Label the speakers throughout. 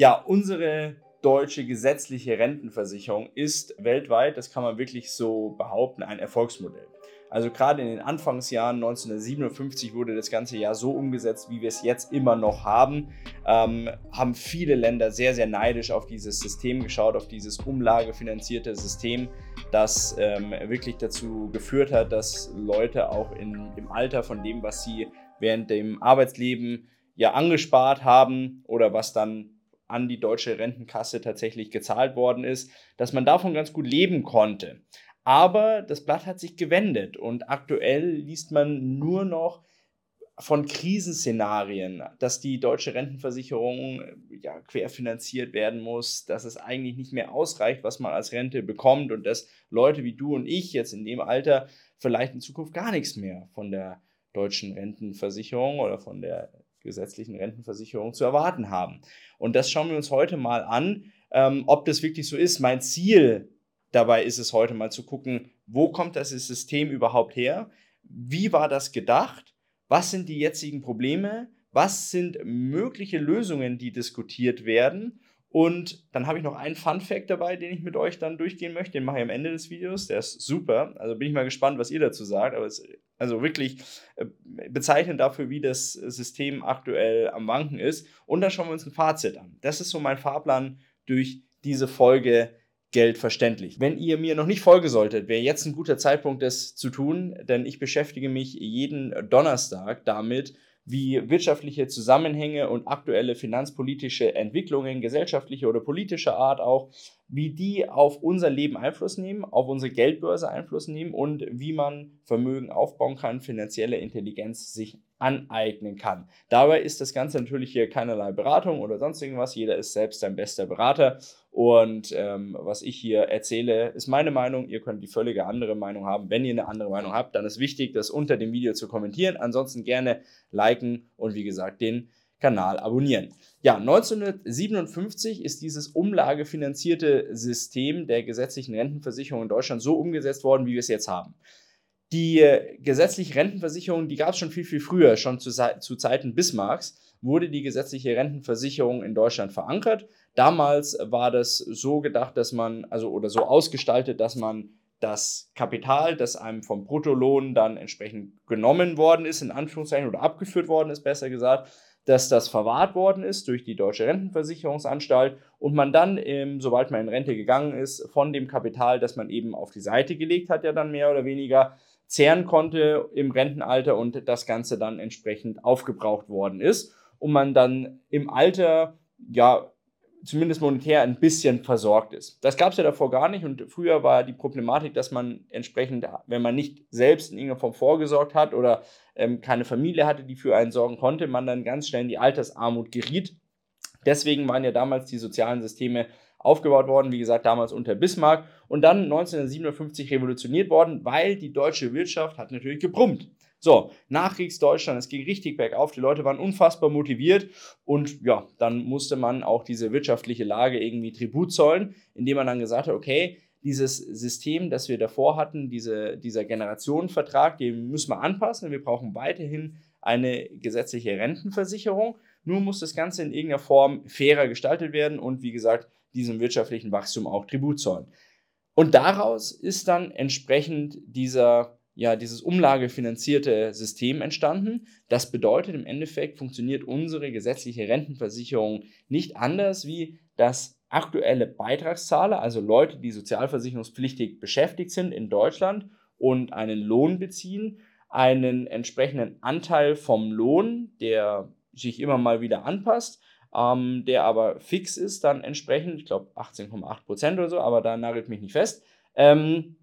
Speaker 1: Ja, unsere deutsche gesetzliche Rentenversicherung ist weltweit, das kann man wirklich so behaupten, ein Erfolgsmodell. Also gerade in den Anfangsjahren 1957 wurde das ganze Jahr so umgesetzt, wie wir es jetzt immer noch haben. Ähm, haben viele Länder sehr, sehr neidisch auf dieses System geschaut, auf dieses umlagefinanzierte System, das ähm, wirklich dazu geführt hat, dass Leute auch in, im Alter von dem, was sie während dem Arbeitsleben ja angespart haben oder was dann an die deutsche Rentenkasse tatsächlich gezahlt worden ist, dass man davon ganz gut leben konnte. Aber das Blatt hat sich gewendet und aktuell liest man nur noch von Krisenszenarien, dass die deutsche Rentenversicherung ja, querfinanziert werden muss, dass es eigentlich nicht mehr ausreicht, was man als Rente bekommt und dass Leute wie du und ich jetzt in dem Alter vielleicht in Zukunft gar nichts mehr von der deutschen Rentenversicherung oder von der gesetzlichen Rentenversicherung zu erwarten haben. Und das schauen wir uns heute mal an, ähm, ob das wirklich so ist. Mein Ziel dabei ist es heute mal zu gucken, wo kommt das System überhaupt her? Wie war das gedacht? Was sind die jetzigen Probleme? Was sind mögliche Lösungen, die diskutiert werden? Und dann habe ich noch einen Fun Fact dabei, den ich mit euch dann durchgehen möchte. Den mache ich am Ende des Videos. Der ist super. Also bin ich mal gespannt, was ihr dazu sagt. Aber es ist also wirklich äh, bezeichnend dafür, wie das System aktuell am Wanken ist. Und dann schauen wir uns ein Fazit an. Das ist so mein Fahrplan durch diese Folge Geld verständlich. Wenn ihr mir noch nicht folgen solltet, wäre jetzt ein guter Zeitpunkt, das zu tun, denn ich beschäftige mich jeden Donnerstag damit, wie wirtschaftliche Zusammenhänge und aktuelle finanzpolitische Entwicklungen, gesellschaftliche oder politischer Art auch, wie die auf unser Leben Einfluss nehmen, auf unsere Geldbörse Einfluss nehmen und wie man Vermögen aufbauen kann, finanzielle Intelligenz sich aneignen kann. Dabei ist das Ganze natürlich hier keinerlei Beratung oder sonst irgendwas. Jeder ist selbst sein bester Berater. Und ähm, was ich hier erzähle, ist meine Meinung. Ihr könnt die völlige andere Meinung haben. Wenn ihr eine andere Meinung habt, dann ist wichtig, das unter dem Video zu kommentieren. Ansonsten gerne liken und wie gesagt den Kanal abonnieren. Ja, 1957 ist dieses umlagefinanzierte System der gesetzlichen Rentenversicherung in Deutschland so umgesetzt worden, wie wir es jetzt haben. Die gesetzliche Rentenversicherung, die gab es schon viel, viel früher, schon zu, zu Zeiten Bismarcks, wurde die gesetzliche Rentenversicherung in Deutschland verankert. Damals war das so gedacht, dass man, also oder so ausgestaltet, dass man das Kapital, das einem vom Bruttolohn dann entsprechend genommen worden ist, in Anführungszeichen, oder abgeführt worden ist, besser gesagt, dass das verwahrt worden ist durch die Deutsche Rentenversicherungsanstalt und man dann, ähm, sobald man in Rente gegangen ist, von dem Kapital, das man eben auf die Seite gelegt hat, ja dann mehr oder weniger, zehren konnte im Rentenalter und das Ganze dann entsprechend aufgebraucht worden ist und man dann im Alter ja zumindest monetär ein bisschen versorgt ist. Das gab es ja davor gar nicht und früher war die Problematik, dass man entsprechend, wenn man nicht selbst in irgendeiner Form vorgesorgt hat oder ähm, keine Familie hatte, die für einen sorgen konnte, man dann ganz schnell in die Altersarmut geriet. Deswegen waren ja damals die sozialen Systeme aufgebaut worden, wie gesagt, damals unter Bismarck und dann 1957 revolutioniert worden, weil die deutsche Wirtschaft hat natürlich gebrummt. So, Nachkriegsdeutschland, es ging richtig bergauf, die Leute waren unfassbar motiviert und ja, dann musste man auch diese wirtschaftliche Lage irgendwie Tribut zollen, indem man dann gesagt hat, okay, dieses System, das wir davor hatten, diese, dieser Generationenvertrag, den müssen wir anpassen. Wir brauchen weiterhin eine gesetzliche Rentenversicherung. Nur muss das Ganze in irgendeiner Form fairer gestaltet werden und wie gesagt, diesem wirtschaftlichen Wachstum auch Tribut zollen. Und daraus ist dann entsprechend dieser, ja, dieses umlagefinanzierte System entstanden. Das bedeutet, im Endeffekt funktioniert unsere gesetzliche Rentenversicherung nicht anders wie das aktuelle Beitragszahler, also Leute, die sozialversicherungspflichtig beschäftigt sind in Deutschland und einen Lohn beziehen, einen entsprechenden Anteil vom Lohn, der sich immer mal wieder anpasst, ähm, der aber fix ist, dann entsprechend, ich glaube 18,8 Prozent oder so, aber da nagelt mich nicht fest, ähm,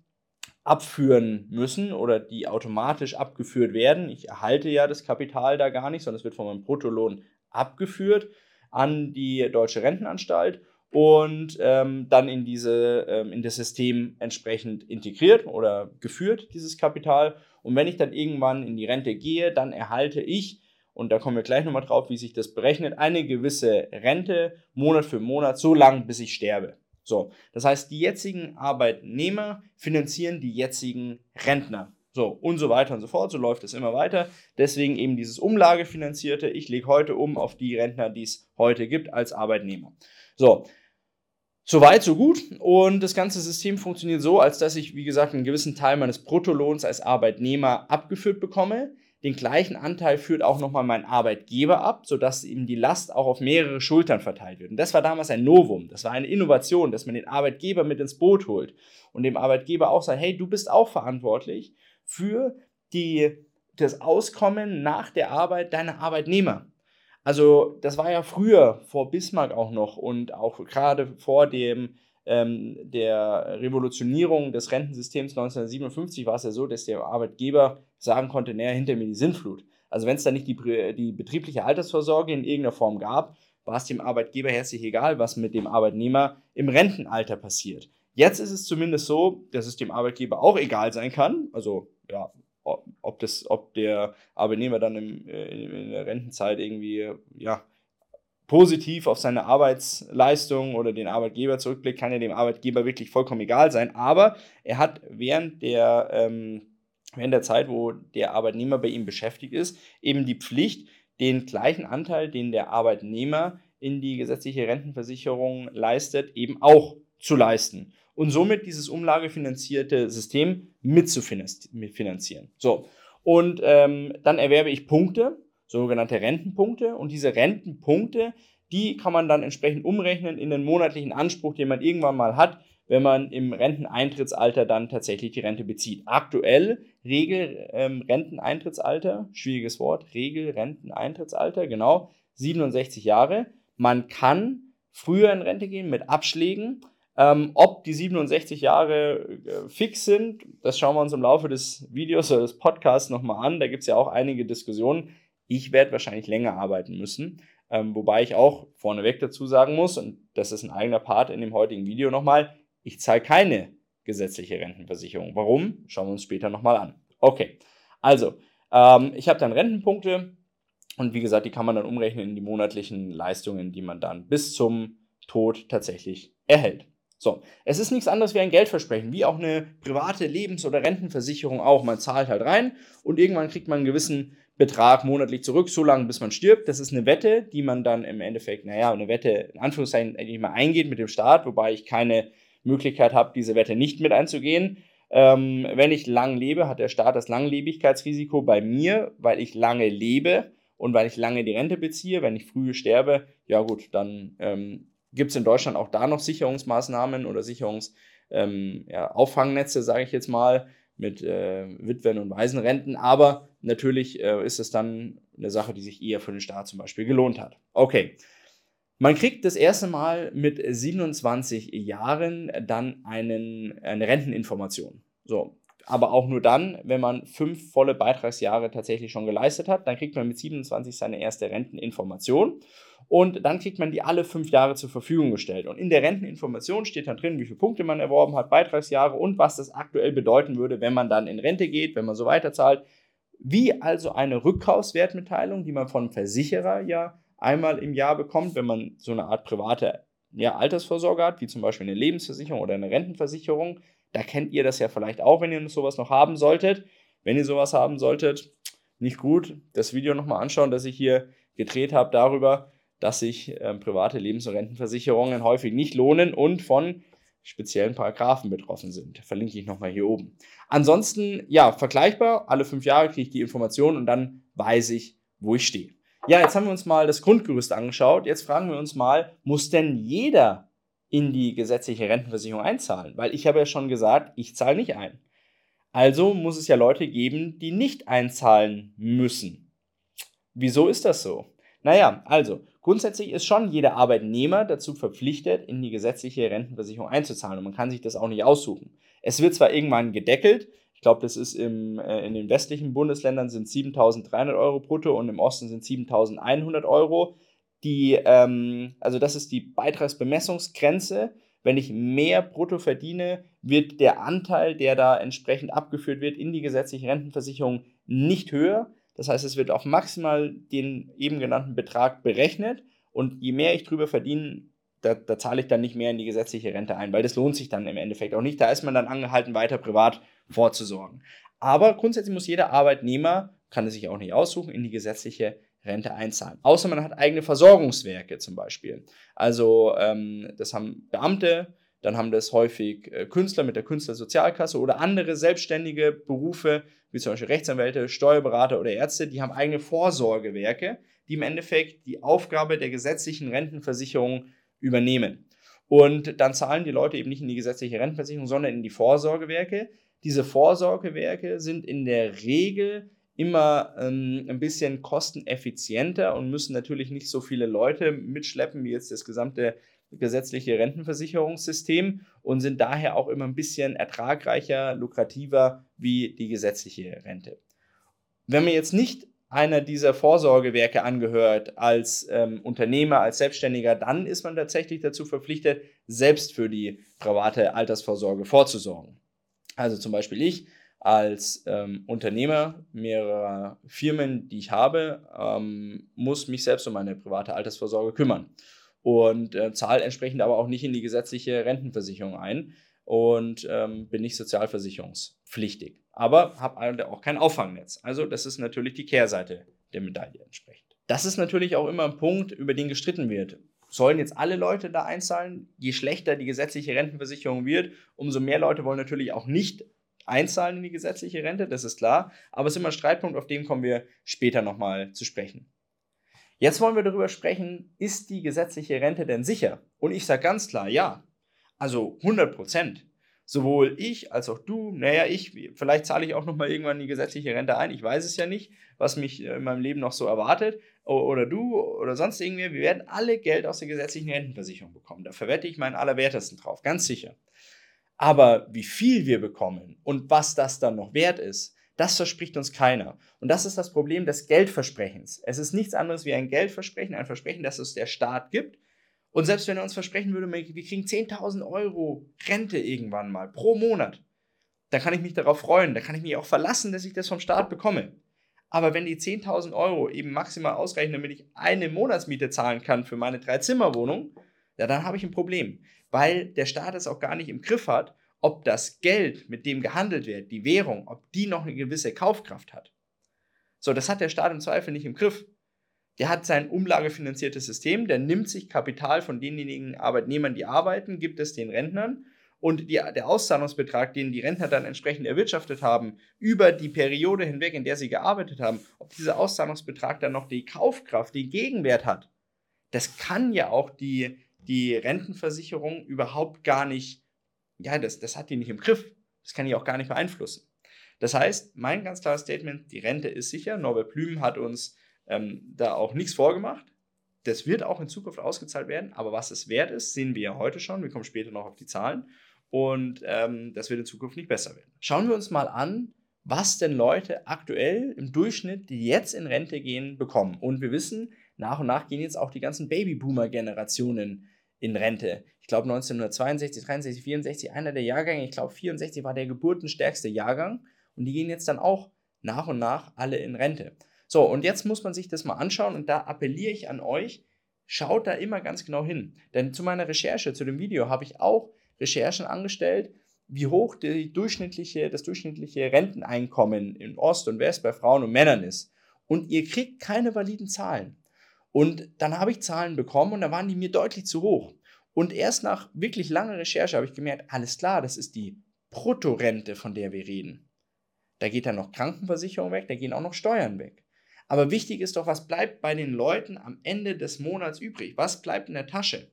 Speaker 1: abführen müssen oder die automatisch abgeführt werden. Ich erhalte ja das Kapital da gar nicht, sondern es wird von meinem Bruttolohn abgeführt an die Deutsche Rentenanstalt und ähm, dann in, diese, ähm, in das System entsprechend integriert oder geführt, dieses Kapital. Und wenn ich dann irgendwann in die Rente gehe, dann erhalte ich und da kommen wir gleich nochmal drauf, wie sich das berechnet, eine gewisse Rente Monat für Monat, so lange, bis ich sterbe. So, das heißt, die jetzigen Arbeitnehmer finanzieren die jetzigen Rentner. So, und so weiter und so fort. So läuft es immer weiter. Deswegen eben dieses Umlagefinanzierte. Ich lege heute um auf die Rentner, die es heute gibt als Arbeitnehmer. So, Soweit, so gut. Und das ganze System funktioniert so, als dass ich, wie gesagt, einen gewissen Teil meines Bruttolohns als Arbeitnehmer abgeführt bekomme. Den gleichen Anteil führt auch nochmal mein Arbeitgeber ab, sodass eben die Last auch auf mehrere Schultern verteilt wird. Und das war damals ein Novum. Das war eine Innovation, dass man den Arbeitgeber mit ins Boot holt und dem Arbeitgeber auch sagt, hey, du bist auch verantwortlich für die, das Auskommen nach der Arbeit deiner Arbeitnehmer. Also das war ja früher vor Bismarck auch noch und auch gerade vor dem ähm, der Revolutionierung des Rentensystems 1957 war es ja so, dass der Arbeitgeber sagen konnte, naja, hinter mir die Sintflut. Also wenn es da nicht die, die betriebliche Altersvorsorge in irgendeiner Form gab, war es dem Arbeitgeber herzlich egal, was mit dem Arbeitnehmer im Rentenalter passiert. Jetzt ist es zumindest so, dass es dem Arbeitgeber auch egal sein kann. Also ja, ob, das, ob der Arbeitnehmer dann im, äh, in der Rentenzeit irgendwie ja, positiv auf seine Arbeitsleistung oder den Arbeitgeber zurückblickt, kann ja dem Arbeitgeber wirklich vollkommen egal sein. Aber er hat während der, ähm, während der Zeit, wo der Arbeitnehmer bei ihm beschäftigt ist, eben die Pflicht, den gleichen Anteil, den der Arbeitnehmer in die gesetzliche Rentenversicherung leistet, eben auch zu leisten und somit dieses umlagefinanzierte System mitzufinanzieren. So, und ähm, dann erwerbe ich Punkte, sogenannte Rentenpunkte, und diese Rentenpunkte, die kann man dann entsprechend umrechnen in den monatlichen Anspruch, den man irgendwann mal hat, wenn man im Renteneintrittsalter dann tatsächlich die Rente bezieht. Aktuell Regel ähm, Renteneintrittsalter, schwieriges Wort, Regel Renteneintrittsalter, genau, 67 Jahre. Man kann früher in Rente gehen mit Abschlägen, ähm, ob die 67 Jahre äh, fix sind, das schauen wir uns im Laufe des Videos oder des Podcasts nochmal an. Da gibt es ja auch einige Diskussionen. Ich werde wahrscheinlich länger arbeiten müssen. Ähm, wobei ich auch vorneweg dazu sagen muss, und das ist ein eigener Part in dem heutigen Video nochmal, ich zahle keine gesetzliche Rentenversicherung. Warum? Schauen wir uns später nochmal an. Okay, also, ähm, ich habe dann Rentenpunkte und wie gesagt, die kann man dann umrechnen in die monatlichen Leistungen, die man dann bis zum Tod tatsächlich erhält. So, es ist nichts anderes wie ein Geldversprechen, wie auch eine private Lebens- oder Rentenversicherung auch. Man zahlt halt rein und irgendwann kriegt man einen gewissen Betrag monatlich zurück, so lange bis man stirbt. Das ist eine Wette, die man dann im Endeffekt, naja, eine Wette in Anführungszeichen eigentlich mal eingeht mit dem Staat, wobei ich keine Möglichkeit habe, diese Wette nicht mit einzugehen. Ähm, wenn ich lang lebe, hat der Staat das Langlebigkeitsrisiko bei mir, weil ich lange lebe und weil ich lange die Rente beziehe. Wenn ich früh sterbe, ja gut, dann ähm, gibt es in Deutschland auch da noch Sicherungsmaßnahmen oder Sicherungsauffangnetze, ähm, ja, sage ich jetzt mal, mit äh, Witwen- und Waisenrenten. Aber natürlich äh, ist es dann eine Sache, die sich eher für den Staat zum Beispiel gelohnt hat. Okay. Man kriegt das erste Mal mit 27 Jahren dann einen, eine Renteninformation. So, aber auch nur dann, wenn man fünf volle Beitragsjahre tatsächlich schon geleistet hat. Dann kriegt man mit 27 seine erste Renteninformation und dann kriegt man die alle fünf Jahre zur Verfügung gestellt. Und in der Renteninformation steht dann drin, wie viele Punkte man erworben hat, Beitragsjahre und was das aktuell bedeuten würde, wenn man dann in Rente geht, wenn man so weiterzahlt. Wie also eine Rückkaufswertmitteilung, die man vom Versicherer ja einmal im Jahr bekommt, wenn man so eine Art private ja, Altersvorsorge hat, wie zum Beispiel eine Lebensversicherung oder eine Rentenversicherung. Da kennt ihr das ja vielleicht auch, wenn ihr sowas noch haben solltet. Wenn ihr sowas haben solltet, nicht gut, das Video nochmal anschauen, das ich hier gedreht habe darüber, dass sich äh, private Lebens- und Rentenversicherungen häufig nicht lohnen und von speziellen Paragraphen betroffen sind. Verlinke ich nochmal hier oben. Ansonsten, ja, vergleichbar. Alle fünf Jahre kriege ich die Information und dann weiß ich, wo ich stehe. Ja, jetzt haben wir uns mal das Grundgerüst angeschaut. Jetzt fragen wir uns mal, muss denn jeder in die gesetzliche Rentenversicherung einzahlen? Weil ich habe ja schon gesagt, ich zahle nicht ein. Also muss es ja Leute geben, die nicht einzahlen müssen. Wieso ist das so? Naja, also grundsätzlich ist schon jeder Arbeitnehmer dazu verpflichtet, in die gesetzliche Rentenversicherung einzuzahlen und man kann sich das auch nicht aussuchen. Es wird zwar irgendwann gedeckelt, ich glaube, das ist im, äh, in den westlichen Bundesländern sind 7.300 Euro brutto und im Osten sind 7.100 Euro. Die, ähm, also das ist die Beitragsbemessungsgrenze. Wenn ich mehr brutto verdiene, wird der Anteil, der da entsprechend abgeführt wird, in die gesetzliche Rentenversicherung nicht höher. Das heißt, es wird auf maximal den eben genannten Betrag berechnet und je mehr ich drüber verdiene, da, da, zahle ich dann nicht mehr in die gesetzliche Rente ein, weil das lohnt sich dann im Endeffekt auch nicht. Da ist man dann angehalten, weiter privat vorzusorgen. Aber grundsätzlich muss jeder Arbeitnehmer, kann es sich auch nicht aussuchen, in die gesetzliche Rente einzahlen. Außer man hat eigene Versorgungswerke zum Beispiel. Also ähm, das haben Beamte, dann haben das häufig äh, Künstler mit der Künstlersozialkasse oder andere selbstständige Berufe, wie zum Beispiel Rechtsanwälte, Steuerberater oder Ärzte, die haben eigene Vorsorgewerke, die im Endeffekt die Aufgabe der gesetzlichen Rentenversicherung übernehmen. Und dann zahlen die Leute eben nicht in die gesetzliche Rentenversicherung, sondern in die Vorsorgewerke. Diese Vorsorgewerke sind in der Regel immer ähm, ein bisschen kosteneffizienter und müssen natürlich nicht so viele Leute mitschleppen wie jetzt das gesamte gesetzliche Rentenversicherungssystem und sind daher auch immer ein bisschen ertragreicher, lukrativer wie die gesetzliche Rente. Wenn man jetzt nicht einer dieser Vorsorgewerke angehört als ähm, Unternehmer, als Selbstständiger, dann ist man tatsächlich dazu verpflichtet, selbst für die private Altersvorsorge vorzusorgen. Also zum Beispiel ich als ähm, Unternehmer mehrerer Firmen, die ich habe, ähm, muss mich selbst um meine private Altersvorsorge kümmern und äh, zahle entsprechend aber auch nicht in die gesetzliche Rentenversicherung ein und ähm, bin nicht sozialversicherungspflichtig. Aber habe auch kein Auffangnetz. Also das ist natürlich die Kehrseite der Medaille entsprechend. Das ist natürlich auch immer ein Punkt, über den gestritten wird. Sollen jetzt alle Leute da einzahlen? Je schlechter die gesetzliche Rentenversicherung wird, umso mehr Leute wollen natürlich auch nicht einzahlen in die gesetzliche Rente, das ist klar. Aber es ist immer ein Streitpunkt, auf den kommen wir später nochmal zu sprechen. Jetzt wollen wir darüber sprechen, ist die gesetzliche Rente denn sicher? Und ich sage ganz klar, ja. Also 100 Prozent. Sowohl ich als auch du, naja, ich, vielleicht zahle ich auch nochmal irgendwann die gesetzliche Rente ein, ich weiß es ja nicht, was mich in meinem Leben noch so erwartet, oder du oder sonst irgendwer, wir werden alle Geld aus der gesetzlichen Rentenversicherung bekommen. Da verwette ich meinen Allerwertesten drauf, ganz sicher. Aber wie viel wir bekommen und was das dann noch wert ist, das verspricht uns keiner. Und das ist das Problem des Geldversprechens. Es ist nichts anderes wie ein Geldversprechen, ein Versprechen, das es der Staat gibt. Und selbst wenn er uns versprechen würde, wir kriegen 10.000 Euro Rente irgendwann mal pro Monat, dann kann ich mich darauf freuen, dann kann ich mich auch verlassen, dass ich das vom Staat bekomme. Aber wenn die 10.000 Euro eben maximal ausreichen, damit ich eine Monatsmiete zahlen kann für meine Drei-Zimmer-Wohnung, ja, dann habe ich ein Problem, weil der Staat es auch gar nicht im Griff hat ob das Geld, mit dem gehandelt wird, die Währung, ob die noch eine gewisse Kaufkraft hat. So, das hat der Staat im Zweifel nicht im Griff. Der hat sein umlagefinanziertes System, der nimmt sich Kapital von denjenigen Arbeitnehmern, die arbeiten, gibt es den Rentnern und die, der Auszahlungsbetrag, den die Rentner dann entsprechend erwirtschaftet haben, über die Periode hinweg, in der sie gearbeitet haben, ob dieser Auszahlungsbetrag dann noch die Kaufkraft, den Gegenwert hat, das kann ja auch die, die Rentenversicherung überhaupt gar nicht ja, das, das hat die nicht im Griff. Das kann die auch gar nicht beeinflussen. Das heißt, mein ganz klares Statement, die Rente ist sicher. Norbert Blüm hat uns ähm, da auch nichts vorgemacht. Das wird auch in Zukunft ausgezahlt werden, aber was es wert ist, sehen wir ja heute schon. Wir kommen später noch auf die Zahlen und ähm, das wird in Zukunft nicht besser werden. Schauen wir uns mal an, was denn Leute aktuell im Durchschnitt, die jetzt in Rente gehen, bekommen. Und wir wissen, nach und nach gehen jetzt auch die ganzen Babyboomer-Generationen in Rente. Ich glaube 1962, 63, 64, einer der Jahrgänge, ich glaube 64 war der geburtenstärkste Jahrgang und die gehen jetzt dann auch nach und nach alle in Rente. So, und jetzt muss man sich das mal anschauen und da appelliere ich an euch, schaut da immer ganz genau hin. Denn zu meiner Recherche, zu dem Video, habe ich auch Recherchen angestellt, wie hoch die durchschnittliche, das durchschnittliche Renteneinkommen in Ost und West bei Frauen und Männern ist. Und ihr kriegt keine validen Zahlen. Und dann habe ich Zahlen bekommen und da waren die mir deutlich zu hoch. Und erst nach wirklich langer Recherche habe ich gemerkt, alles klar, das ist die Bruttorente, von der wir reden. Da geht dann noch Krankenversicherung weg, da gehen auch noch Steuern weg. Aber wichtig ist doch, was bleibt bei den Leuten am Ende des Monats übrig? Was bleibt in der Tasche?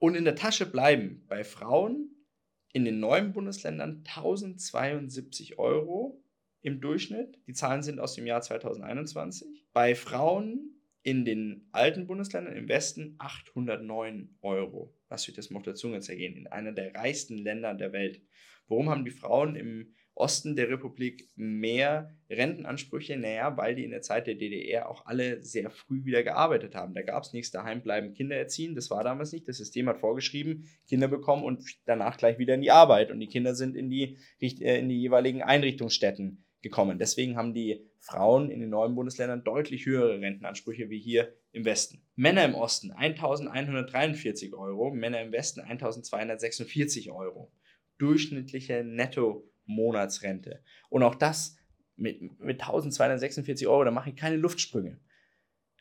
Speaker 1: Und in der Tasche bleiben bei Frauen in den neuen Bundesländern 1072 Euro im Durchschnitt. Die Zahlen sind aus dem Jahr 2021. Bei Frauen in den alten Bundesländern im Westen 809 Euro. Lass euch das mal auf der Zunge zergehen. In einer der reichsten Länder der Welt. Warum haben die Frauen im Osten der Republik mehr Rentenansprüche? Naja, weil die in der Zeit der DDR auch alle sehr früh wieder gearbeitet haben. Da gab es nichts daheim bleiben, Kinder erziehen. Das war damals nicht. Das System hat vorgeschrieben, Kinder bekommen und danach gleich wieder in die Arbeit. Und die Kinder sind in die, äh, in die jeweiligen Einrichtungsstätten gekommen. Deswegen haben die Frauen in den neuen Bundesländern deutlich höhere Rentenansprüche wie hier im Westen. Männer im Osten 1143 Euro, Männer im Westen 1246 Euro. Durchschnittliche Netto-Monatsrente. Und auch das mit, mit 1246 Euro, da mache ich keine Luftsprünge.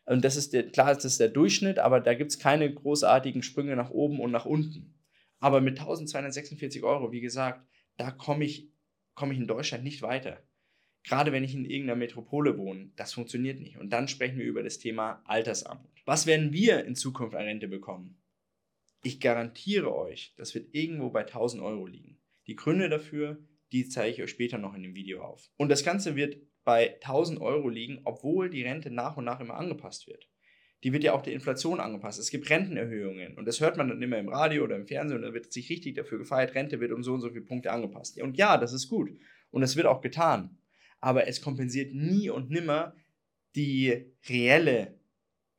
Speaker 1: Und das ist der, klar, das ist der Durchschnitt, aber da gibt es keine großartigen Sprünge nach oben und nach unten. Aber mit 1246 Euro, wie gesagt, da komme ich, komm ich in Deutschland nicht weiter. Gerade wenn ich in irgendeiner Metropole wohne, das funktioniert nicht. Und dann sprechen wir über das Thema Altersarmut. Was werden wir in Zukunft an Rente bekommen? Ich garantiere euch, das wird irgendwo bei 1000 Euro liegen. Die Gründe dafür, die zeige ich euch später noch in dem Video auf. Und das Ganze wird bei 1000 Euro liegen, obwohl die Rente nach und nach immer angepasst wird. Die wird ja auch der Inflation angepasst. Es gibt Rentenerhöhungen und das hört man dann immer im Radio oder im Fernsehen und da wird sich richtig dafür gefeiert, Rente wird um so und so viele Punkte angepasst. Und ja, das ist gut und es wird auch getan aber es kompensiert nie und nimmer die reelle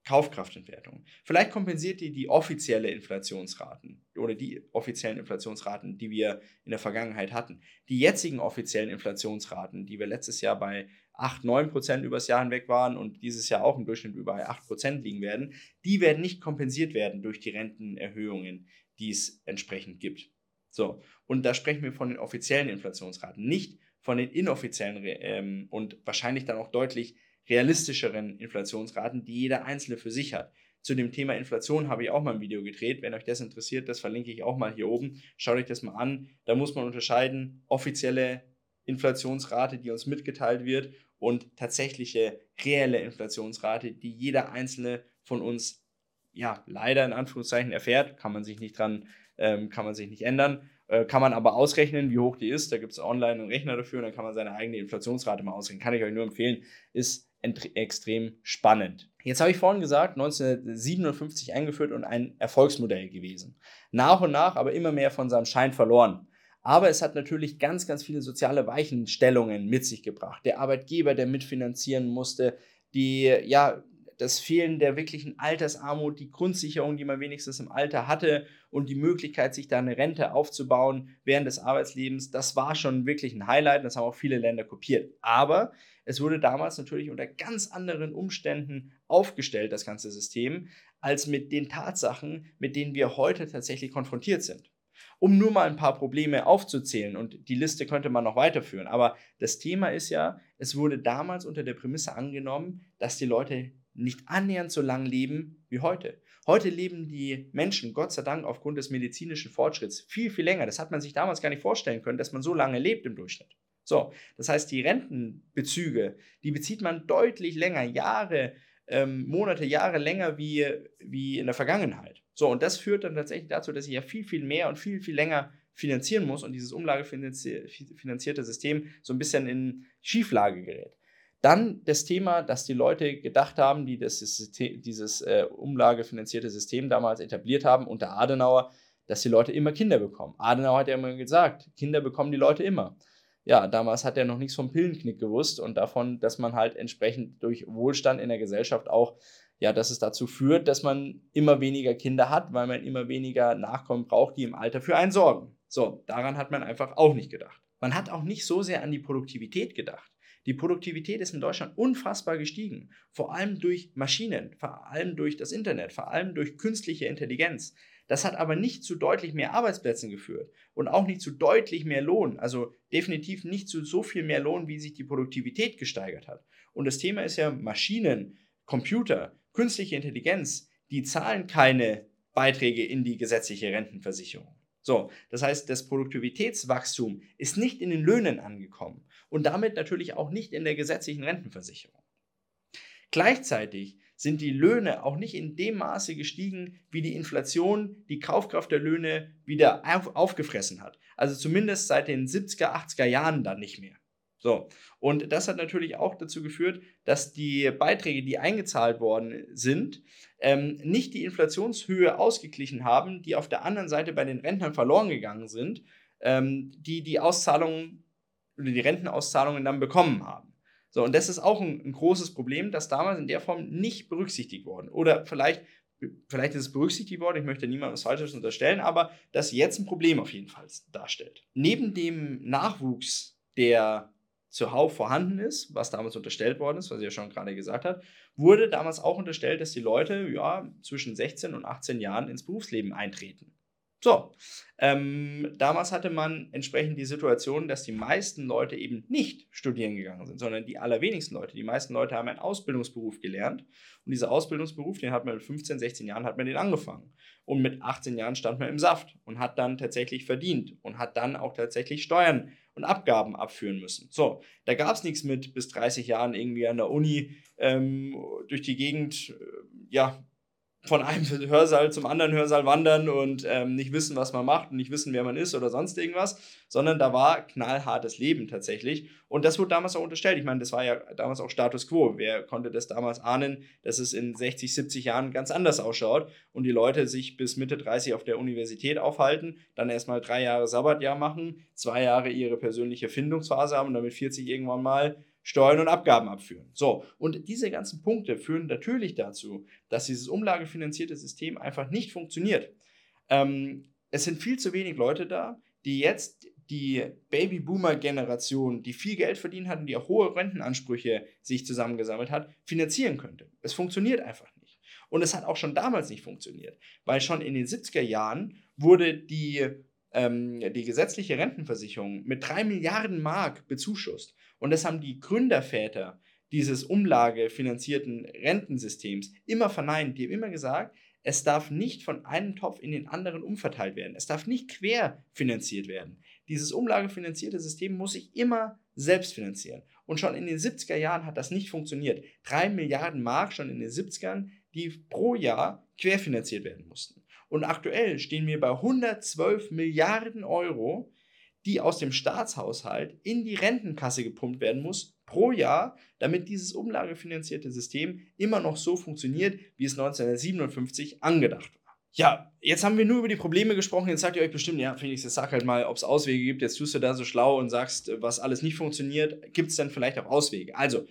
Speaker 1: Kaufkraftentwertung. Vielleicht kompensiert die die offizielle Inflationsraten oder die offiziellen Inflationsraten, die wir in der Vergangenheit hatten. Die jetzigen offiziellen Inflationsraten, die wir letztes Jahr bei 8, 9 Prozent übers Jahr hinweg waren und dieses Jahr auch im Durchschnitt über 8 Prozent liegen werden, die werden nicht kompensiert werden durch die Rentenerhöhungen, die es entsprechend gibt. So, und da sprechen wir von den offiziellen Inflationsraten, nicht von den inoffiziellen ähm, und wahrscheinlich dann auch deutlich realistischeren Inflationsraten, die jeder Einzelne für sich hat. Zu dem Thema Inflation habe ich auch mal ein Video gedreht. Wenn euch das interessiert, das verlinke ich auch mal hier oben. Schaut euch das mal an. Da muss man unterscheiden, offizielle Inflationsrate, die uns mitgeteilt wird, und tatsächliche reelle Inflationsrate, die jeder Einzelne von uns ja leider in Anführungszeichen erfährt. Kann man sich nicht dran, ähm, kann man sich nicht ändern. Äh, kann man aber ausrechnen, wie hoch die ist. Da gibt es online einen Rechner dafür und dann kann man seine eigene Inflationsrate mal ausrechnen. Kann ich euch nur empfehlen. Ist extrem spannend. Jetzt habe ich vorhin gesagt, 1957 eingeführt und ein Erfolgsmodell gewesen. Nach und nach aber immer mehr von seinem Schein verloren. Aber es hat natürlich ganz, ganz viele soziale Weichenstellungen mit sich gebracht. Der Arbeitgeber, der mitfinanzieren musste, die, ja, das Fehlen der wirklichen Altersarmut, die Grundsicherung, die man wenigstens im Alter hatte und die Möglichkeit, sich da eine Rente aufzubauen während des Arbeitslebens, das war schon wirklich ein Highlight das haben auch viele Länder kopiert. Aber es wurde damals natürlich unter ganz anderen Umständen aufgestellt, das ganze System, als mit den Tatsachen, mit denen wir heute tatsächlich konfrontiert sind. Um nur mal ein paar Probleme aufzuzählen und die Liste könnte man noch weiterführen. Aber das Thema ist ja, es wurde damals unter der Prämisse angenommen, dass die Leute nicht annähernd so lang leben wie heute. Heute leben die Menschen, Gott sei Dank, aufgrund des medizinischen Fortschritts viel, viel länger. Das hat man sich damals gar nicht vorstellen können, dass man so lange lebt im Durchschnitt. So, das heißt, die Rentenbezüge, die bezieht man deutlich länger, Jahre, ähm, Monate, Jahre länger wie, wie in der Vergangenheit. So, und das führt dann tatsächlich dazu, dass ich ja viel, viel mehr und viel, viel länger finanzieren muss und dieses umlagefinanzierte System so ein bisschen in Schieflage gerät. Dann das Thema, dass die Leute gedacht haben, die das System, dieses äh, umlagefinanzierte System damals etabliert haben unter Adenauer, dass die Leute immer Kinder bekommen. Adenauer hat ja immer gesagt, Kinder bekommen die Leute immer. Ja, damals hat er noch nichts vom Pillenknick gewusst und davon, dass man halt entsprechend durch Wohlstand in der Gesellschaft auch, ja, dass es dazu führt, dass man immer weniger Kinder hat, weil man immer weniger Nachkommen braucht, die im Alter für einen sorgen. So, daran hat man einfach auch nicht gedacht. Man hat auch nicht so sehr an die Produktivität gedacht. Die Produktivität ist in Deutschland unfassbar gestiegen, vor allem durch Maschinen, vor allem durch das Internet, vor allem durch künstliche Intelligenz. Das hat aber nicht zu deutlich mehr Arbeitsplätzen geführt und auch nicht zu deutlich mehr Lohn, also definitiv nicht zu so viel mehr Lohn, wie sich die Produktivität gesteigert hat. Und das Thema ist ja Maschinen, Computer, künstliche Intelligenz, die zahlen keine Beiträge in die gesetzliche Rentenversicherung. So, das heißt, das Produktivitätswachstum ist nicht in den Löhnen angekommen und damit natürlich auch nicht in der gesetzlichen Rentenversicherung. Gleichzeitig sind die Löhne auch nicht in dem Maße gestiegen, wie die Inflation die Kaufkraft der Löhne wieder auf, aufgefressen hat. Also zumindest seit den 70er, 80er Jahren dann nicht mehr. So, und das hat natürlich auch dazu geführt, dass die Beiträge, die eingezahlt worden sind, ähm, nicht die Inflationshöhe ausgeglichen haben, die auf der anderen Seite bei den Rentnern verloren gegangen sind, ähm, die die Auszahlungen oder die Rentenauszahlungen dann bekommen haben. So, und das ist auch ein, ein großes Problem, das damals in der Form nicht berücksichtigt worden. Oder vielleicht, vielleicht ist es berücksichtigt worden, ich möchte niemandem was Falsches unterstellen, aber das jetzt ein Problem auf jeden Fall darstellt. Neben dem Nachwuchs, der zuhauf vorhanden ist, was damals unterstellt worden ist, was ich ja schon gerade gesagt habe, wurde damals auch unterstellt, dass die Leute ja, zwischen 16 und 18 Jahren ins Berufsleben eintreten. So, ähm, damals hatte man entsprechend die Situation, dass die meisten Leute eben nicht studieren gegangen sind, sondern die allerwenigsten Leute. Die meisten Leute haben einen Ausbildungsberuf gelernt und dieser Ausbildungsberuf, den hat man mit 15, 16 Jahren hat man den angefangen und mit 18 Jahren stand man im Saft und hat dann tatsächlich verdient und hat dann auch tatsächlich Steuern und Abgaben abführen müssen. So, da gab es nichts mit bis 30 Jahren irgendwie an der Uni ähm, durch die Gegend, äh, ja, von einem Hörsaal zum anderen Hörsaal wandern und ähm, nicht wissen, was man macht und nicht wissen, wer man ist oder sonst irgendwas, sondern da war knallhartes Leben tatsächlich. Und das wurde damals auch unterstellt. Ich meine, das war ja damals auch Status quo. Wer konnte das damals ahnen, dass es in 60, 70 Jahren ganz anders ausschaut und die Leute sich bis Mitte 30 auf der Universität aufhalten, dann erstmal drei Jahre Sabbatjahr machen, zwei Jahre ihre persönliche Findungsphase haben und damit 40 irgendwann mal Steuern und Abgaben abführen. So, und diese ganzen Punkte führen natürlich dazu, dass dieses umlagefinanzierte System einfach nicht funktioniert. Ähm, es sind viel zu wenig Leute da, die jetzt die Babyboomer-Generation, die viel Geld verdient hat und die auch hohe Rentenansprüche sich zusammengesammelt hat, finanzieren könnte. Es funktioniert einfach nicht. Und es hat auch schon damals nicht funktioniert, weil schon in den 70er Jahren wurde die, ähm, die gesetzliche Rentenversicherung mit 3 Milliarden Mark bezuschusst. Und das haben die Gründerväter dieses umlagefinanzierten Rentensystems immer verneint. Die haben immer gesagt, es darf nicht von einem Topf in den anderen umverteilt werden. Es darf nicht querfinanziert werden. Dieses umlagefinanzierte System muss sich immer selbst finanzieren. Und schon in den 70er Jahren hat das nicht funktioniert. Drei Milliarden Mark schon in den 70ern, die pro Jahr querfinanziert werden mussten. Und aktuell stehen wir bei 112 Milliarden Euro, die aus dem Staatshaushalt in die Rentenkasse gepumpt werden muss pro Jahr, damit dieses umlagefinanzierte System immer noch so funktioniert, wie es 1957 angedacht war. Ja, jetzt haben wir nur über die Probleme gesprochen. Jetzt sagt ihr euch bestimmt, ja, Felix, jetzt sag halt mal, ob es Auswege gibt. Jetzt tust du da so schlau und sagst, was alles nicht funktioniert. Gibt es denn vielleicht auch Auswege? Also,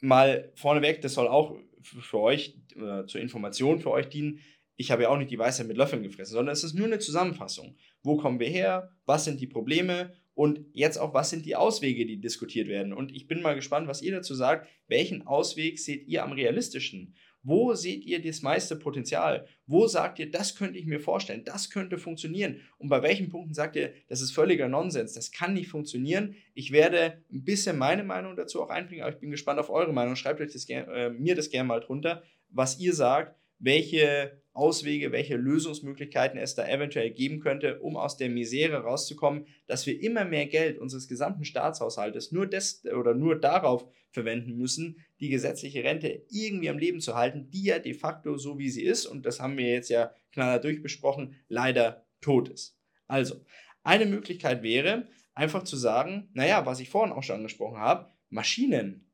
Speaker 1: mal vorneweg, das soll auch für euch, äh, zur Information für euch dienen. Ich habe ja auch nicht die Weisheit mit Löffeln gefressen, sondern es ist nur eine Zusammenfassung wo kommen wir her, was sind die Probleme und jetzt auch, was sind die Auswege, die diskutiert werden. Und ich bin mal gespannt, was ihr dazu sagt. Welchen Ausweg seht ihr am realistischen? Wo seht ihr das meiste Potenzial? Wo sagt ihr, das könnte ich mir vorstellen, das könnte funktionieren? Und bei welchen Punkten sagt ihr, das ist völliger Nonsens, das kann nicht funktionieren? Ich werde ein bisschen meine Meinung dazu auch einbringen, aber ich bin gespannt auf eure Meinung. Schreibt euch das, äh, mir das gerne mal drunter, was ihr sagt, welche Auswege, welche Lösungsmöglichkeiten es da eventuell geben könnte, um aus der Misere rauszukommen, dass wir immer mehr Geld unseres gesamten Staatshaushaltes nur des oder nur darauf verwenden müssen, die gesetzliche Rente irgendwie am Leben zu halten, die ja de facto so wie sie ist, und das haben wir jetzt ja knaller durchbesprochen, leider tot ist. Also, eine Möglichkeit wäre, einfach zu sagen, naja, was ich vorhin auch schon angesprochen habe, Maschinen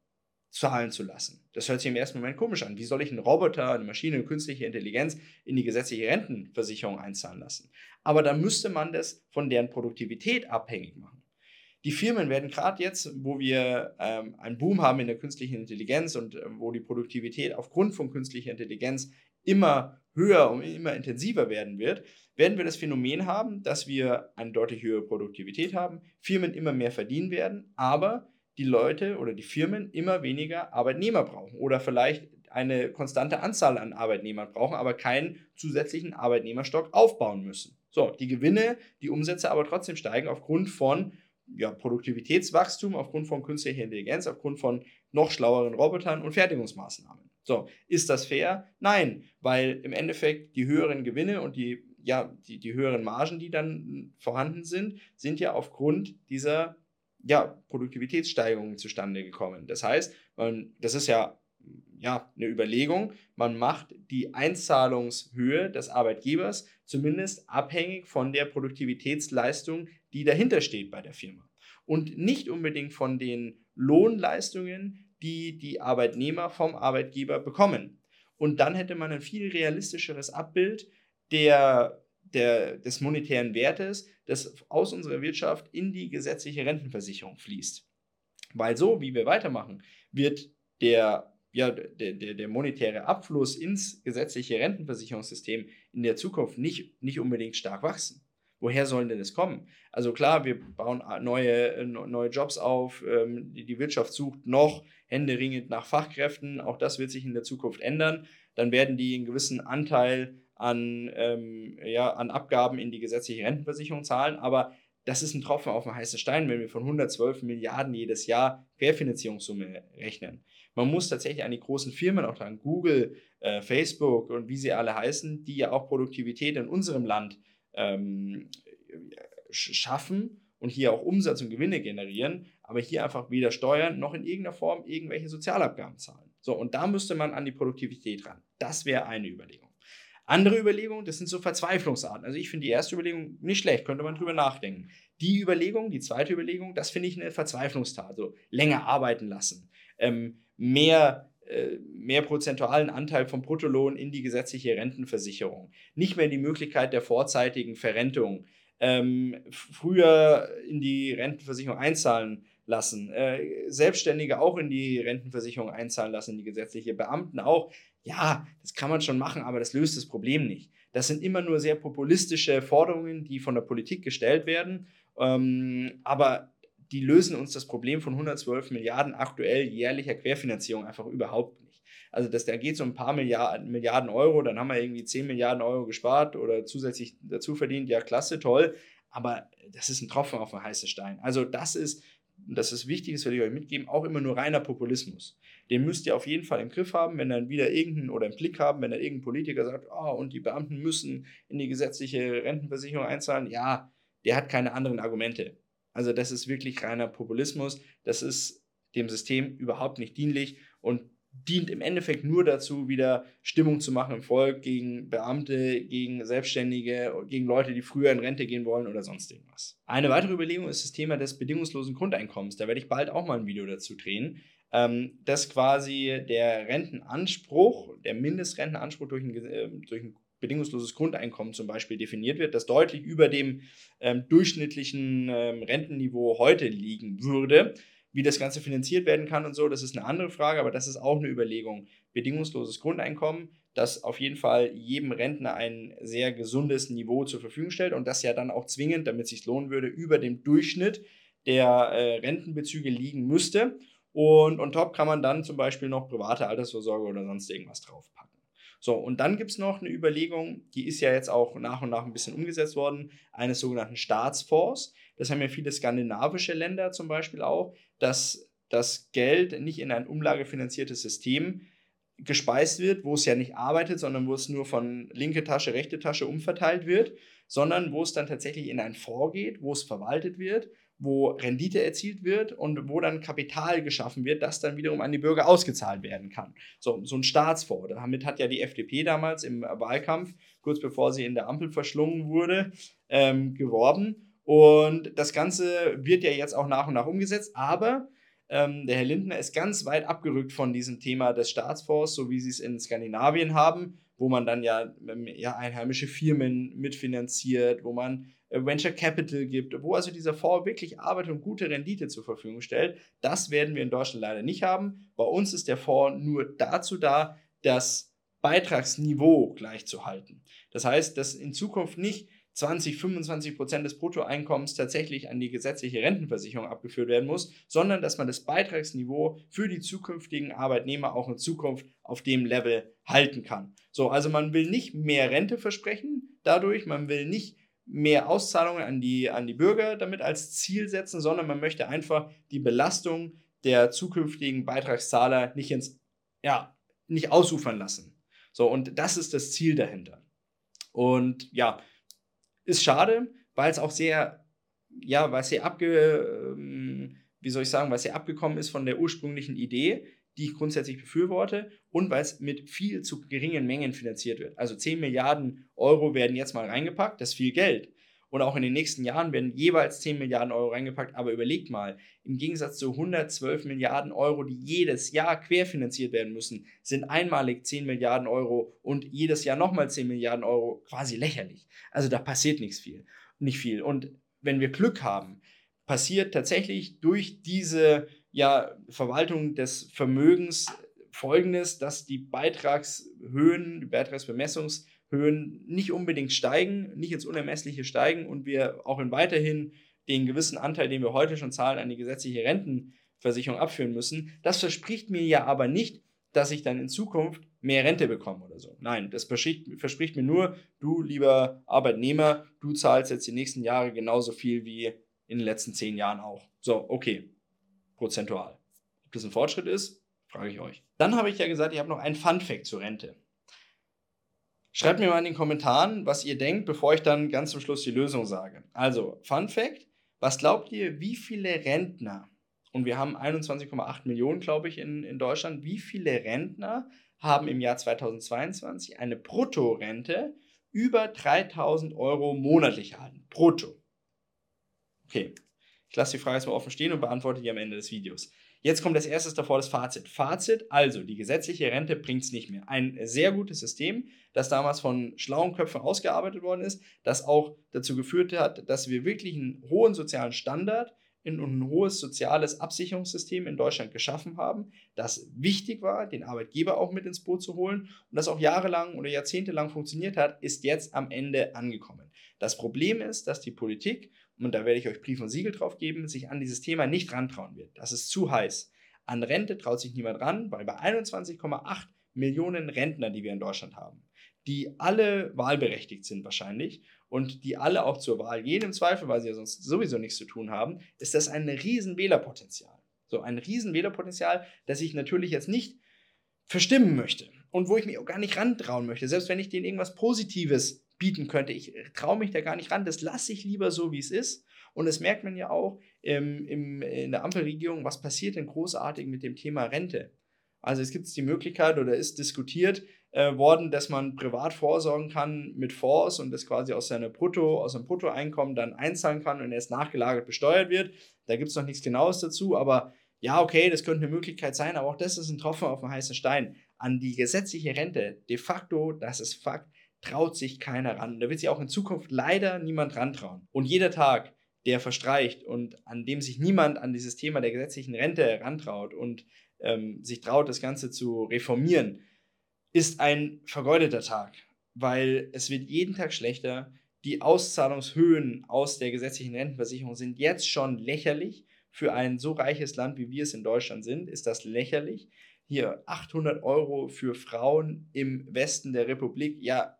Speaker 1: zahlen zu lassen. Das hört sich im ersten Moment komisch an. Wie soll ich einen Roboter, eine Maschine, eine künstliche Intelligenz in die gesetzliche Rentenversicherung einzahlen lassen? Aber da müsste man das von deren Produktivität abhängig machen. Die Firmen werden gerade jetzt, wo wir ähm, einen Boom haben in der künstlichen Intelligenz und äh, wo die Produktivität aufgrund von künstlicher Intelligenz immer höher und immer intensiver werden wird, werden wir das Phänomen haben, dass wir eine deutlich höhere Produktivität haben, Firmen immer mehr verdienen werden, aber die Leute oder die Firmen immer weniger Arbeitnehmer brauchen oder vielleicht eine konstante Anzahl an Arbeitnehmern brauchen, aber keinen zusätzlichen Arbeitnehmerstock aufbauen müssen. So, die Gewinne, die Umsätze aber trotzdem steigen aufgrund von ja, Produktivitätswachstum, aufgrund von künstlicher Intelligenz, aufgrund von noch schlaueren Robotern und Fertigungsmaßnahmen. So, ist das fair? Nein, weil im Endeffekt die höheren Gewinne und die, ja, die, die höheren Margen, die dann vorhanden sind, sind ja aufgrund dieser ja, Produktivitätssteigerungen zustande gekommen. Das heißt, man, das ist ja, ja eine Überlegung, man macht die Einzahlungshöhe des Arbeitgebers zumindest abhängig von der Produktivitätsleistung, die dahinter steht bei der Firma. Und nicht unbedingt von den Lohnleistungen, die die Arbeitnehmer vom Arbeitgeber bekommen. Und dann hätte man ein viel realistischeres Abbild der der, des monetären Wertes, das aus unserer Wirtschaft in die gesetzliche Rentenversicherung fließt. Weil so, wie wir weitermachen, wird der, ja, der, der, der monetäre Abfluss ins gesetzliche Rentenversicherungssystem in der Zukunft nicht, nicht unbedingt stark wachsen. Woher sollen denn das kommen? Also klar, wir bauen neue, neue Jobs auf, ähm, die Wirtschaft sucht noch händeringend nach Fachkräften, auch das wird sich in der Zukunft ändern. Dann werden die einen gewissen Anteil an, ähm, ja, an Abgaben in die gesetzliche Rentenversicherung zahlen, aber das ist ein Tropfen auf den heißen Stein, wenn wir von 112 Milliarden jedes Jahr Querfinanzierungssumme rechnen. Man muss tatsächlich an die großen Firmen, auch an Google, äh, Facebook und wie sie alle heißen, die ja auch Produktivität in unserem Land ähm, schaffen und hier auch Umsatz und Gewinne generieren, aber hier einfach weder Steuern noch in irgendeiner Form irgendwelche Sozialabgaben zahlen. So, und da müsste man an die Produktivität ran. Das wäre eine Überlegung. Andere Überlegungen, das sind so Verzweiflungsarten. Also ich finde die erste Überlegung nicht schlecht, könnte man drüber nachdenken. Die Überlegung, die zweite Überlegung, das finde ich eine Verzweiflungstat. So länger arbeiten lassen, ähm, mehr, äh, mehr prozentualen Anteil vom Bruttolohn in die gesetzliche Rentenversicherung, nicht mehr die Möglichkeit der vorzeitigen Verrentung, ähm, früher in die Rentenversicherung einzahlen lassen, äh, Selbstständige auch in die Rentenversicherung einzahlen lassen, die gesetzliche, Beamten auch ja, das kann man schon machen, aber das löst das Problem nicht. Das sind immer nur sehr populistische Forderungen, die von der Politik gestellt werden, ähm, aber die lösen uns das Problem von 112 Milliarden aktuell jährlicher Querfinanzierung einfach überhaupt nicht. Also das, da geht es um ein paar Milliarden, Milliarden Euro, dann haben wir irgendwie 10 Milliarden Euro gespart oder zusätzlich dazu verdient, ja klasse, toll, aber das ist ein Tropfen auf den heißen Stein. Also das ist, das ist wichtig, das will ich euch mitgeben, auch immer nur reiner Populismus den müsst ihr auf jeden Fall im Griff haben, wenn dann wieder irgendein oder im Blick haben, wenn dann irgendein Politiker sagt, oh, und die Beamten müssen in die gesetzliche Rentenversicherung einzahlen, ja, der hat keine anderen Argumente. Also das ist wirklich reiner Populismus, das ist dem System überhaupt nicht dienlich. Und dient im Endeffekt nur dazu, wieder Stimmung zu machen im Volk gegen Beamte, gegen Selbstständige, gegen Leute, die früher in Rente gehen wollen oder sonst irgendwas. Eine weitere Überlegung ist das Thema des bedingungslosen Grundeinkommens. Da werde ich bald auch mal ein Video dazu drehen ähm, dass quasi der Rentenanspruch, der Mindestrentenanspruch durch ein, äh, durch ein bedingungsloses Grundeinkommen zum Beispiel definiert wird, das deutlich über dem ähm, durchschnittlichen ähm, Rentenniveau heute liegen würde. Wie das Ganze finanziert werden kann und so, das ist eine andere Frage, aber das ist auch eine Überlegung. Bedingungsloses Grundeinkommen, das auf jeden Fall jedem Rentner ein sehr gesundes Niveau zur Verfügung stellt und das ja dann auch zwingend, damit es sich lohnen würde, über dem Durchschnitt der äh, Rentenbezüge liegen müsste. Und on top kann man dann zum Beispiel noch private Altersvorsorge oder sonst irgendwas draufpacken. So, und dann gibt es noch eine Überlegung, die ist ja jetzt auch nach und nach ein bisschen umgesetzt worden, eines sogenannten Staatsfonds. Das haben ja viele skandinavische Länder zum Beispiel auch, dass das Geld nicht in ein umlagefinanziertes System gespeist wird, wo es ja nicht arbeitet, sondern wo es nur von linke Tasche, rechte Tasche umverteilt wird, sondern wo es dann tatsächlich in ein Fonds geht, wo es verwaltet wird wo Rendite erzielt wird und wo dann Kapital geschaffen wird, das dann wiederum an die Bürger ausgezahlt werden kann. So, so ein Staatsfonds. Damit hat ja die FDP damals im Wahlkampf, kurz bevor sie in der Ampel verschlungen wurde, ähm, geworben. Und das Ganze wird ja jetzt auch nach und nach umgesetzt, aber ähm, der Herr Lindner ist ganz weit abgerückt von diesem Thema des Staatsfonds, so wie sie es in Skandinavien haben, wo man dann ja, ähm, ja einheimische Firmen mitfinanziert, wo man äh, Venture Capital gibt, wo also dieser Fonds wirklich Arbeit und gute Rendite zur Verfügung stellt. Das werden wir in Deutschland leider nicht haben. Bei uns ist der Fonds nur dazu da, das Beitragsniveau gleichzuhalten. Das heißt, dass in Zukunft nicht 20, 25 Prozent des Bruttoeinkommens tatsächlich an die gesetzliche Rentenversicherung abgeführt werden muss, sondern dass man das Beitragsniveau für die zukünftigen Arbeitnehmer auch in Zukunft auf dem Level halten kann. So, also man will nicht mehr Rente versprechen dadurch, man will nicht mehr Auszahlungen an die, an die Bürger damit als Ziel setzen, sondern man möchte einfach die Belastung der zukünftigen Beitragszahler nicht ins, ja, nicht ausufern lassen. So, und das ist das Ziel dahinter. Und ja, ist schade, weil es auch sehr, ja, weil es sehr abge, ähm, wie soll ich sagen, weil es abgekommen ist von der ursprünglichen Idee, die ich grundsätzlich befürworte und weil es mit viel zu geringen Mengen finanziert wird. Also 10 Milliarden Euro werden jetzt mal reingepackt, das ist viel Geld. Und auch in den nächsten Jahren werden jeweils 10 Milliarden Euro reingepackt. Aber überlegt mal, im Gegensatz zu 112 Milliarden Euro, die jedes Jahr querfinanziert werden müssen, sind einmalig 10 Milliarden Euro und jedes Jahr nochmal 10 Milliarden Euro quasi lächerlich. Also da passiert nichts viel, nicht viel. Und wenn wir Glück haben, passiert tatsächlich durch diese ja, Verwaltung des Vermögens folgendes, dass die Beitragshöhen, die Beitragsbemessungshöhen nicht unbedingt steigen, nicht ins Unermessliche steigen und wir auch in weiterhin den gewissen Anteil, den wir heute schon zahlen, an die gesetzliche Rentenversicherung abführen müssen. Das verspricht mir ja aber nicht, dass ich dann in Zukunft mehr Rente bekomme oder so. Nein, das verspricht, verspricht mir nur, du lieber Arbeitnehmer, du zahlst jetzt die nächsten Jahre genauso viel wie in den letzten zehn Jahren auch. So, okay, prozentual. Ob das ein Fortschritt ist, frage ich euch. Dann habe ich ja gesagt, ich habe noch einen Fun-Fact zur Rente. Schreibt mir mal in den Kommentaren, was ihr denkt, bevor ich dann ganz zum Schluss die Lösung sage. Also, Fun Fact: Was glaubt ihr, wie viele Rentner, und wir haben 21,8 Millionen, glaube ich, in, in Deutschland, wie viele Rentner haben im Jahr 2022 eine Bruttorente über 3000 Euro monatlich erhalten? Brutto. Okay, ich lasse die Frage jetzt mal offen stehen und beantworte die am Ende des Videos. Jetzt kommt als erstes davor das Fazit. Fazit, also die gesetzliche Rente bringt es nicht mehr. Ein sehr gutes System, das damals von schlauen Köpfen ausgearbeitet worden ist, das auch dazu geführt hat, dass wir wirklich einen hohen sozialen Standard und ein hohes soziales Absicherungssystem in Deutschland geschaffen haben, das wichtig war, den Arbeitgeber auch mit ins Boot zu holen und das auch jahrelang oder jahrzehntelang funktioniert hat, ist jetzt am Ende angekommen. Das Problem ist, dass die Politik und da werde ich euch Brief und Siegel drauf geben, sich an dieses Thema nicht rantrauen wird. Das ist zu heiß. An Rente traut sich niemand ran, weil bei 21,8 Millionen Rentner, die wir in Deutschland haben, die alle wahlberechtigt sind wahrscheinlich und die alle auch zur Wahl gehen im Zweifel, weil sie ja sonst sowieso nichts zu tun haben, ist das ein riesen Wählerpotenzial. So ein riesen Wählerpotenzial, das ich natürlich jetzt nicht verstimmen möchte und wo ich mich auch gar nicht rantrauen möchte, selbst wenn ich denen irgendwas Positives bieten könnte. Ich traue mich da gar nicht ran. Das lasse ich lieber so, wie es ist. Und das merkt man ja auch im, im, in der Ampelregierung, was passiert denn großartig mit dem Thema Rente. Also es gibt die Möglichkeit oder ist diskutiert äh, worden, dass man privat vorsorgen kann mit Fonds und das quasi aus seiner Brutto, aus seinem Bruttoeinkommen dann einzahlen kann und erst nachgelagert besteuert wird. Da gibt es noch nichts Genaues dazu, aber ja, okay, das könnte eine Möglichkeit sein, aber auch das ist ein Tropfen auf dem heißen Stein. An die gesetzliche Rente, de facto, das ist Fakt, traut sich keiner ran. Da wird sich auch in Zukunft leider niemand rantrauen. Und jeder Tag, der verstreicht und an dem sich niemand an dieses Thema der gesetzlichen Rente herantraut und ähm, sich traut, das Ganze zu reformieren, ist ein vergeudeter Tag, weil es wird jeden Tag schlechter. Die Auszahlungshöhen aus der gesetzlichen Rentenversicherung sind jetzt schon lächerlich. Für ein so reiches Land, wie wir es in Deutschland sind, ist das lächerlich. Hier 800 Euro für Frauen im Westen der Republik. Ja,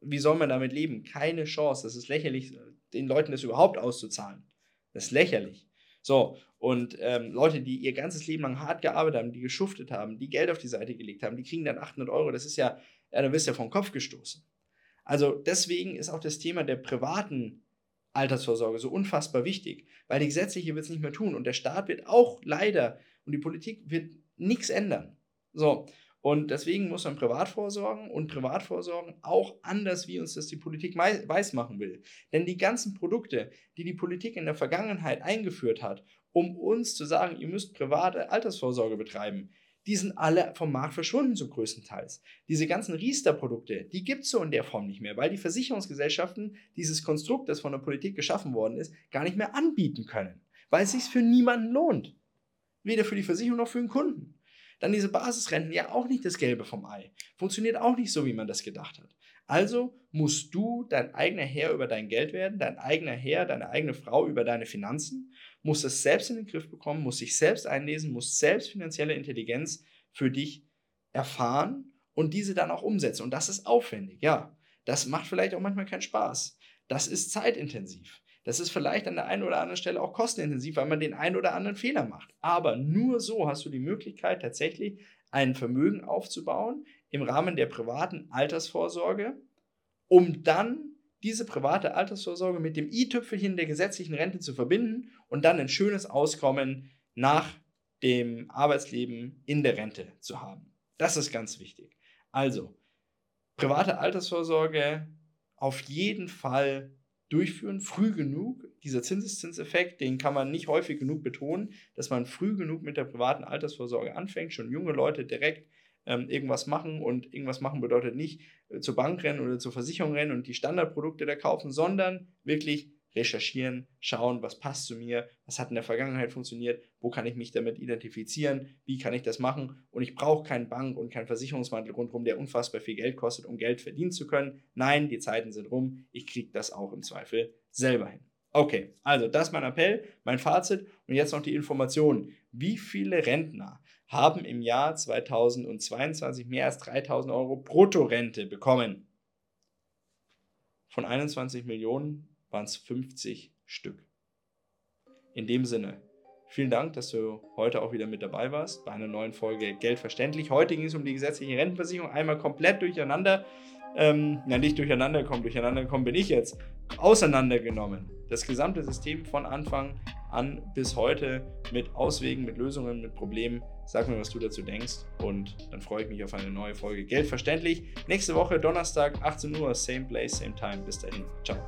Speaker 1: wie soll man damit leben? Keine Chance. Das ist lächerlich, den Leuten das überhaupt auszuzahlen. Das ist lächerlich. So, und ähm, Leute, die ihr ganzes Leben lang hart gearbeitet haben, die geschuftet haben, die Geld auf die Seite gelegt haben, die kriegen dann 800 Euro. Das ist ja, ja da wirst du ja vom Kopf gestoßen. Also deswegen ist auch das Thema der privaten Altersvorsorge so unfassbar wichtig, weil die gesetzliche wird es nicht mehr tun und der Staat wird auch leider und die Politik wird nichts ändern. So, und deswegen muss man privat vorsorgen und privat vorsorgen auch anders, wie uns das die Politik weismachen will. Denn die ganzen Produkte, die die Politik in der Vergangenheit eingeführt hat, um uns zu sagen, ihr müsst private Altersvorsorge betreiben, die sind alle vom Markt verschwunden, so größtenteils. Diese ganzen Riester-Produkte, die gibt es so in der Form nicht mehr, weil die Versicherungsgesellschaften dieses Konstrukt, das von der Politik geschaffen worden ist, gar nicht mehr anbieten können, weil es sich für niemanden lohnt. Weder für die Versicherung noch für den Kunden. Dann diese Basisrenten, ja auch nicht das Gelbe vom Ei. Funktioniert auch nicht so, wie man das gedacht hat. Also musst du dein eigener Herr über dein Geld werden, dein eigener Herr, deine eigene Frau über deine Finanzen, musst es selbst in den Griff bekommen, musst dich selbst einlesen, musst selbst finanzielle Intelligenz für dich erfahren und diese dann auch umsetzen. Und das ist aufwendig, ja. Das macht vielleicht auch manchmal keinen Spaß. Das ist zeitintensiv. Das ist vielleicht an der einen oder anderen Stelle auch kostenintensiv, weil man den einen oder anderen Fehler macht. Aber nur so hast du die Möglichkeit, tatsächlich ein Vermögen aufzubauen im Rahmen der privaten Altersvorsorge, um dann diese private Altersvorsorge mit dem i-Tüpfelchen der gesetzlichen Rente zu verbinden und dann ein schönes Auskommen nach dem Arbeitsleben in der Rente zu haben. Das ist ganz wichtig. Also, private Altersvorsorge auf jeden Fall durchführen, früh genug. Dieser Zinseszinseffekt, den kann man nicht häufig genug betonen, dass man früh genug mit der privaten Altersvorsorge anfängt, schon junge Leute direkt ähm, irgendwas machen und irgendwas machen bedeutet nicht äh, zur Bank rennen oder zur Versicherung rennen und die Standardprodukte da kaufen, sondern wirklich recherchieren, schauen, was passt zu mir, was hat in der Vergangenheit funktioniert, wo kann ich mich damit identifizieren, wie kann ich das machen und ich brauche keine Bank und keinen Versicherungsmantel rundherum, der unfassbar viel Geld kostet, um Geld verdienen zu können. Nein, die Zeiten sind rum, ich kriege das auch im Zweifel selber hin. Okay, also das ist mein Appell, mein Fazit und jetzt noch die Informationen. Wie viele Rentner haben im Jahr 2022 mehr als 3000 Euro Bruttorente bekommen. Von 21 Millionen waren es 50 Stück. In dem Sinne, vielen Dank, dass du heute auch wieder mit dabei warst bei einer neuen Folge Geld verständlich. Heute ging es um die gesetzliche Rentenversicherung einmal komplett durcheinander. Ähm, ja, nicht durcheinander kommen, durcheinander kommen bin ich jetzt. Auseinandergenommen. Das gesamte System von Anfang an bis heute mit Auswegen, mit Lösungen, mit Problemen. Sag mir, was du dazu denkst und dann freue ich mich auf eine neue Folge. Geld verständlich. Nächste Woche Donnerstag, 18 Uhr, same place, same time. Bis dahin. Ciao.